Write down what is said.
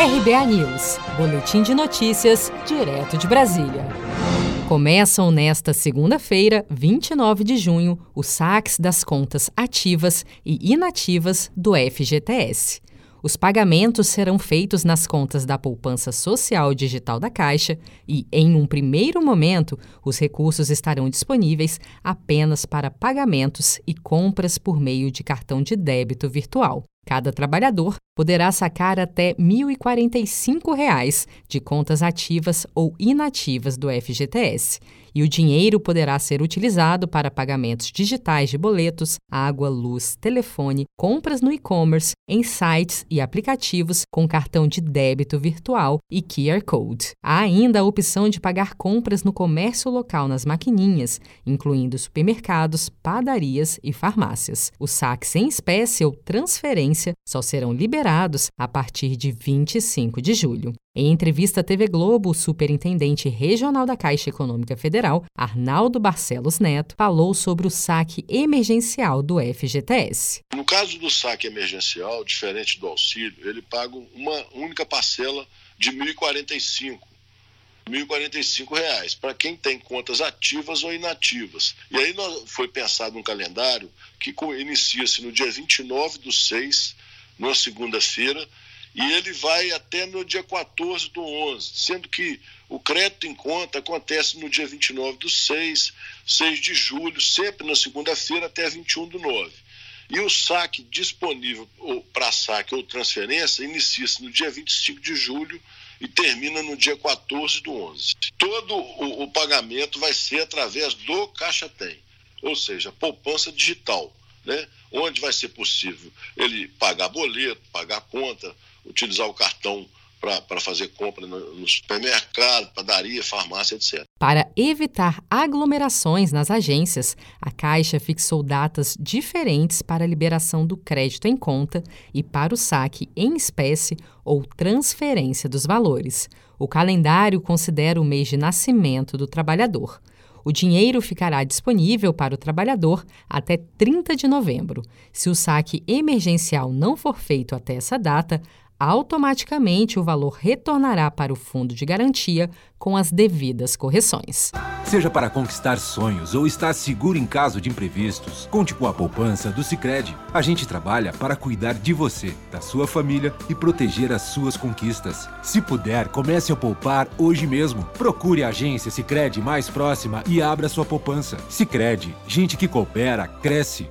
RBA News, Boletim de Notícias, direto de Brasília. Começam nesta segunda-feira, 29 de junho, os saques das contas ativas e inativas do FGTS. Os pagamentos serão feitos nas contas da poupança social digital da Caixa e, em um primeiro momento, os recursos estarão disponíveis apenas para pagamentos e compras por meio de cartão de débito virtual. Cada trabalhador poderá sacar até R$ 1.045 de contas ativas ou inativas do FGTS, e o dinheiro poderá ser utilizado para pagamentos digitais de boletos, água, luz, telefone, compras no e-commerce, em sites e aplicativos com cartão de débito virtual e QR Code. Há ainda a opção de pagar compras no comércio local nas maquininhas, incluindo supermercados, padarias e farmácias. Os saques em espécie ou transferência só serão liberados a partir de 25 de julho. Em entrevista à TV Globo, o superintendente regional da Caixa Econômica Federal, Arnaldo Barcelos Neto, falou sobre o saque emergencial do FGTS. No caso do saque emergencial, diferente do auxílio, ele paga uma única parcela de R$ 1.045. R$ 1.045 para quem tem contas ativas ou inativas. E aí foi pensado um calendário que inicia-se no dia 29 do 6, numa segunda-feira, e ele vai até no dia 14 do 11, sendo que o crédito em conta acontece no dia 29 do 6, 6 de julho, sempre na segunda-feira até 21 do 9. E o saque disponível para saque ou transferência inicia-se no dia 25 de julho e termina no dia 14 do 11. Todo o, o pagamento vai ser através do Caixa Tem, ou seja, poupança digital, né? onde vai ser possível ele pagar boleto, pagar conta, utilizar o cartão para fazer compra no, no supermercado, padaria, farmácia, etc. Para evitar aglomerações nas agências, a Caixa fixou datas diferentes para a liberação do crédito em conta e para o saque em espécie ou transferência dos valores. O calendário considera o mês de nascimento do trabalhador. O dinheiro ficará disponível para o trabalhador até 30 de novembro. Se o saque emergencial não for feito até essa data, automaticamente o valor retornará para o fundo de garantia com as devidas correções. Seja para conquistar sonhos ou estar seguro em caso de imprevistos, conte com a poupança do Sicredi. A gente trabalha para cuidar de você, da sua família e proteger as suas conquistas. Se puder, comece a poupar hoje mesmo. Procure a agência Sicredi mais próxima e abra sua poupança. Sicredi, gente que coopera cresce